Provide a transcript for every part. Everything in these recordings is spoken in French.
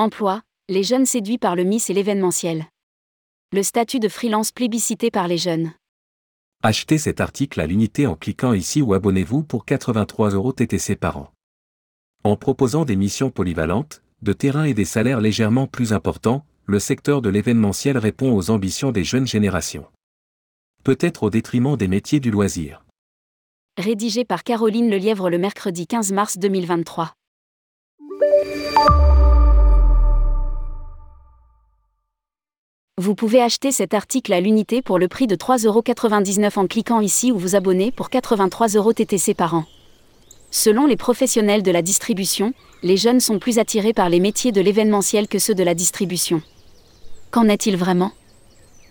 Emploi, les jeunes séduits par le Miss et l'événementiel. Le statut de freelance plébiscité par les jeunes. Achetez cet article à l'unité en cliquant ici ou abonnez-vous pour 83 euros TTC par an. En proposant des missions polyvalentes, de terrain et des salaires légèrement plus importants, le secteur de l'événementiel répond aux ambitions des jeunes générations. Peut-être au détriment des métiers du loisir. Rédigé par Caroline Lelièvre le mercredi 15 mars 2023. Vous pouvez acheter cet article à l'unité pour le prix de 3,99€ en cliquant ici ou vous abonner pour 83€ TTC par an. Selon les professionnels de la distribution, les jeunes sont plus attirés par les métiers de l'événementiel que ceux de la distribution. Qu'en est-il vraiment?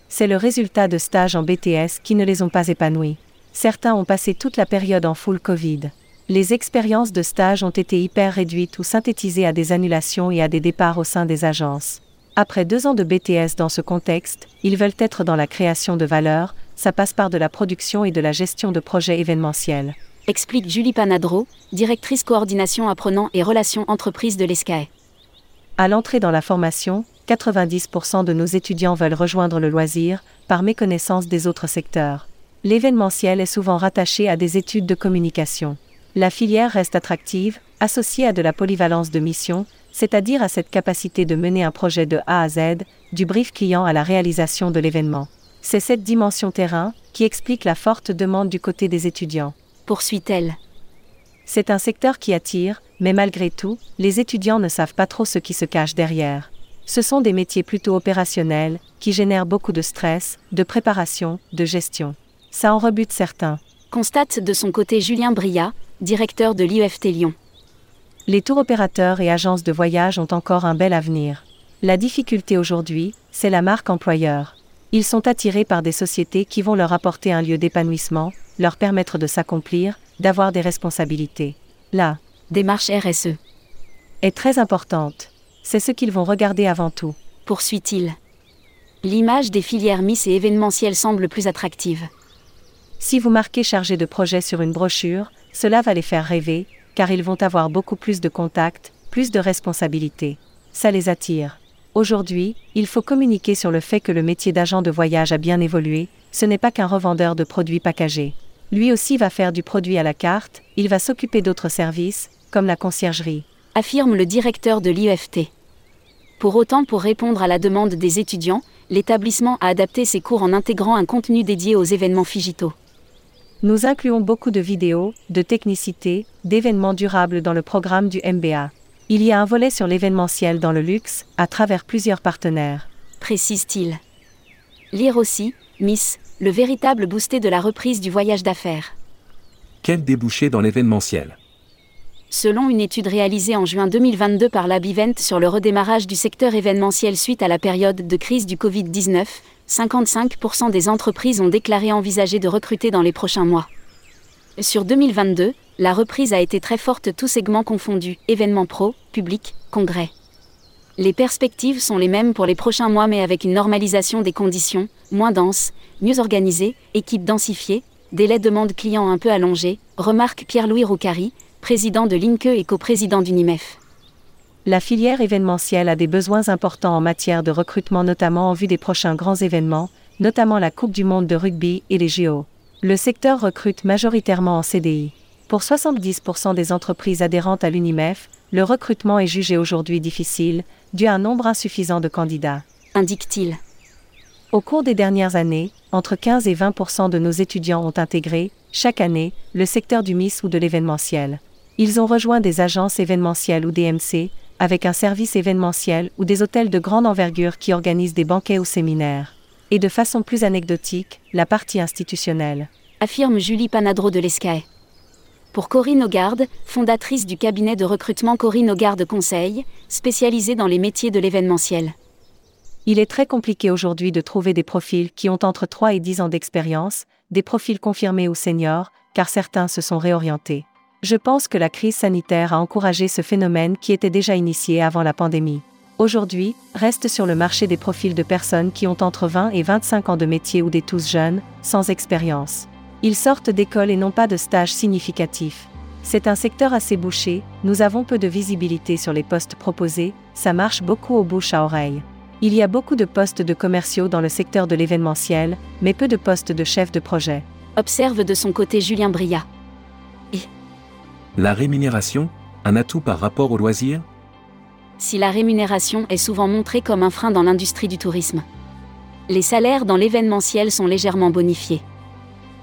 C'est le résultat de stages en BTS qui ne les ont pas épanouis. Certains ont passé toute la période en full Covid. Les expériences de stage ont été hyper réduites ou synthétisées à des annulations et à des départs au sein des agences. Après deux ans de BTS dans ce contexte, ils veulent être dans la création de valeur, ça passe par de la production et de la gestion de projets événementiels. Explique Julie Panadro, directrice coordination apprenant et relations entreprises de l'ESCAE. À l'entrée dans la formation, 90% de nos étudiants veulent rejoindre le loisir, par méconnaissance des autres secteurs. L'événementiel est souvent rattaché à des études de communication. La filière reste attractive, associée à de la polyvalence de mission, c'est-à-dire à cette capacité de mener un projet de A à Z, du brief client à la réalisation de l'événement. C'est cette dimension terrain qui explique la forte demande du côté des étudiants. Poursuit-elle. C'est un secteur qui attire, mais malgré tout, les étudiants ne savent pas trop ce qui se cache derrière. Ce sont des métiers plutôt opérationnels, qui génèrent beaucoup de stress, de préparation, de gestion. Ça en rebute certains. Constate de son côté Julien Bria, directeur de l'IEFT Lyon les tours opérateurs et agences de voyage ont encore un bel avenir. La difficulté aujourd'hui, c'est la marque employeur. Ils sont attirés par des sociétés qui vont leur apporter un lieu d'épanouissement, leur permettre de s'accomplir, d'avoir des responsabilités. La démarche RSE est très importante. C'est ce qu'ils vont regarder avant tout. Poursuit-il. L'image des filières Miss et événementielles semble plus attractive. Si vous marquez chargé de projet sur une brochure, cela va les faire rêver, car ils vont avoir beaucoup plus de contacts, plus de responsabilités. Ça les attire. Aujourd'hui, il faut communiquer sur le fait que le métier d'agent de voyage a bien évolué, ce n'est pas qu'un revendeur de produits packagés. Lui aussi va faire du produit à la carte, il va s'occuper d'autres services, comme la conciergerie. Affirme le directeur de l'IEFT. Pour autant, pour répondre à la demande des étudiants, l'établissement a adapté ses cours en intégrant un contenu dédié aux événements Figito. Nous incluons beaucoup de vidéos, de technicité, d'événements durables dans le programme du MBA. Il y a un volet sur l'événementiel dans le luxe, à travers plusieurs partenaires. Précise-t-il. Lire aussi, Miss, le véritable boosté de la reprise du voyage d'affaires. Quel débouché dans l'événementiel Selon une étude réalisée en juin 2022 par l'Abivent sur le redémarrage du secteur événementiel suite à la période de crise du Covid-19, 55% des entreprises ont déclaré envisager de recruter dans les prochains mois. Sur 2022, la reprise a été très forte tous segments confondus, événements pro, public, congrès. Les perspectives sont les mêmes pour les prochains mois mais avec une normalisation des conditions, moins dense, mieux organisée, équipe densifiée, délai de demande client un peu allongé, remarque Pierre-Louis Roucari, président de l'INCE et coprésident d'UNIMEF la filière événementielle a des besoins importants en matière de recrutement notamment en vue des prochains grands événements, notamment la Coupe du Monde de rugby et les JO. Le secteur recrute majoritairement en CDI. Pour 70% des entreprises adhérentes à l'UNIMEF, le recrutement est jugé aujourd'hui difficile, dû à un nombre insuffisant de candidats. Indique-t-il. Au cours des dernières années, entre 15 et 20% de nos étudiants ont intégré, chaque année, le secteur du MIS ou de l'événementiel. Ils ont rejoint des agences événementielles ou DMC, avec un service événementiel ou des hôtels de grande envergure qui organisent des banquets ou séminaires. Et de façon plus anecdotique, la partie institutionnelle. Affirme Julie Panadro de l'ESCAE. Pour Corinne Augarde, fondatrice du cabinet de recrutement Corinne Augarde Conseil, spécialisée dans les métiers de l'événementiel. Il est très compliqué aujourd'hui de trouver des profils qui ont entre 3 et 10 ans d'expérience, des profils confirmés ou seniors, car certains se sont réorientés. Je pense que la crise sanitaire a encouragé ce phénomène qui était déjà initié avant la pandémie. Aujourd'hui, reste sur le marché des profils de personnes qui ont entre 20 et 25 ans de métier ou des tous jeunes, sans expérience. Ils sortent d'école et n'ont pas de stage significatif. C'est un secteur assez bouché, nous avons peu de visibilité sur les postes proposés, ça marche beaucoup au bouche à oreille. Il y a beaucoup de postes de commerciaux dans le secteur de l'événementiel, mais peu de postes de chef de projet. Observe de son côté Julien Bria. La rémunération, un atout par rapport au loisir? Si la rémunération est souvent montrée comme un frein dans l'industrie du tourisme. Les salaires dans l'événementiel sont légèrement bonifiés.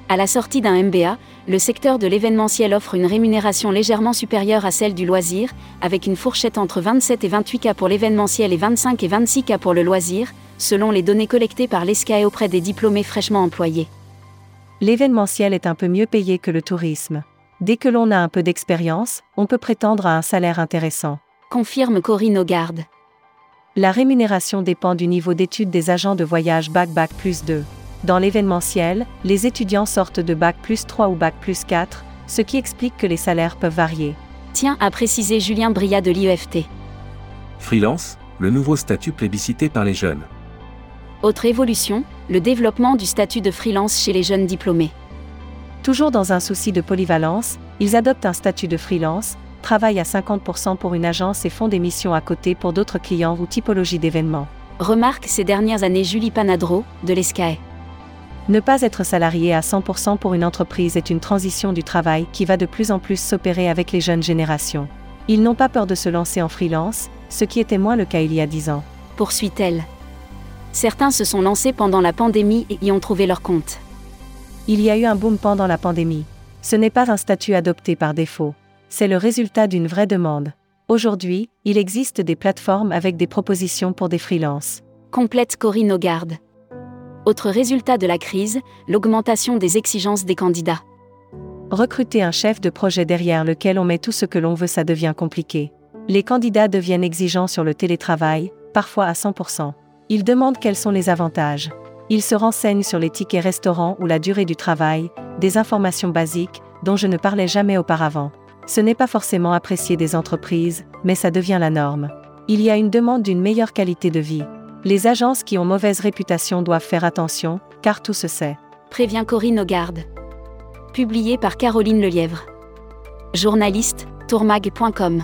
À la sortie d'un MBA, le secteur de l'événementiel offre une rémunération légèrement supérieure à celle du loisir, avec une fourchette entre 27 et 28 cas pour l'événementiel et 25 et 26 cas pour le loisir, selon les données collectées par l'ESCAE auprès des diplômés fraîchement employés. L'événementiel est un peu mieux payé que le tourisme. Dès que l'on a un peu d'expérience, on peut prétendre à un salaire intéressant. Confirme Corinne Augarde. La rémunération dépend du niveau d'études des agents de voyage Bac Bac plus 2. Dans l'événementiel, les étudiants sortent de Bac plus 3 ou Bac plus 4, ce qui explique que les salaires peuvent varier. Tiens à préciser Julien Bria de l'IEFT. Freelance, le nouveau statut plébiscité par les jeunes. Autre évolution, le développement du statut de freelance chez les jeunes diplômés. Toujours dans un souci de polyvalence, ils adoptent un statut de freelance, travaillent à 50% pour une agence et font des missions à côté pour d'autres clients ou typologies d'événements. Remarque ces dernières années Julie Panadro, de l'ESCAE. Ne pas être salarié à 100% pour une entreprise est une transition du travail qui va de plus en plus s'opérer avec les jeunes générations. Ils n'ont pas peur de se lancer en freelance, ce qui était moins le cas il y a 10 ans. Poursuit-elle. Certains se sont lancés pendant la pandémie et y ont trouvé leur compte. Il y a eu un boom pendant la pandémie. Ce n'est pas un statut adopté par défaut. C'est le résultat d'une vraie demande. Aujourd'hui, il existe des plateformes avec des propositions pour des freelances. Complète Corinne Augarde. Autre résultat de la crise, l'augmentation des exigences des candidats. Recruter un chef de projet derrière lequel on met tout ce que l'on veut, ça devient compliqué. Les candidats deviennent exigeants sur le télétravail, parfois à 100%. Ils demandent quels sont les avantages. Ils se renseignent sur les tickets restaurants ou la durée du travail, des informations basiques, dont je ne parlais jamais auparavant. Ce n'est pas forcément apprécié des entreprises, mais ça devient la norme. Il y a une demande d'une meilleure qualité de vie. Les agences qui ont mauvaise réputation doivent faire attention, car tout se sait. Prévient Corinne Augarde. Publié par Caroline Lelièvre. Journaliste, tourmag.com.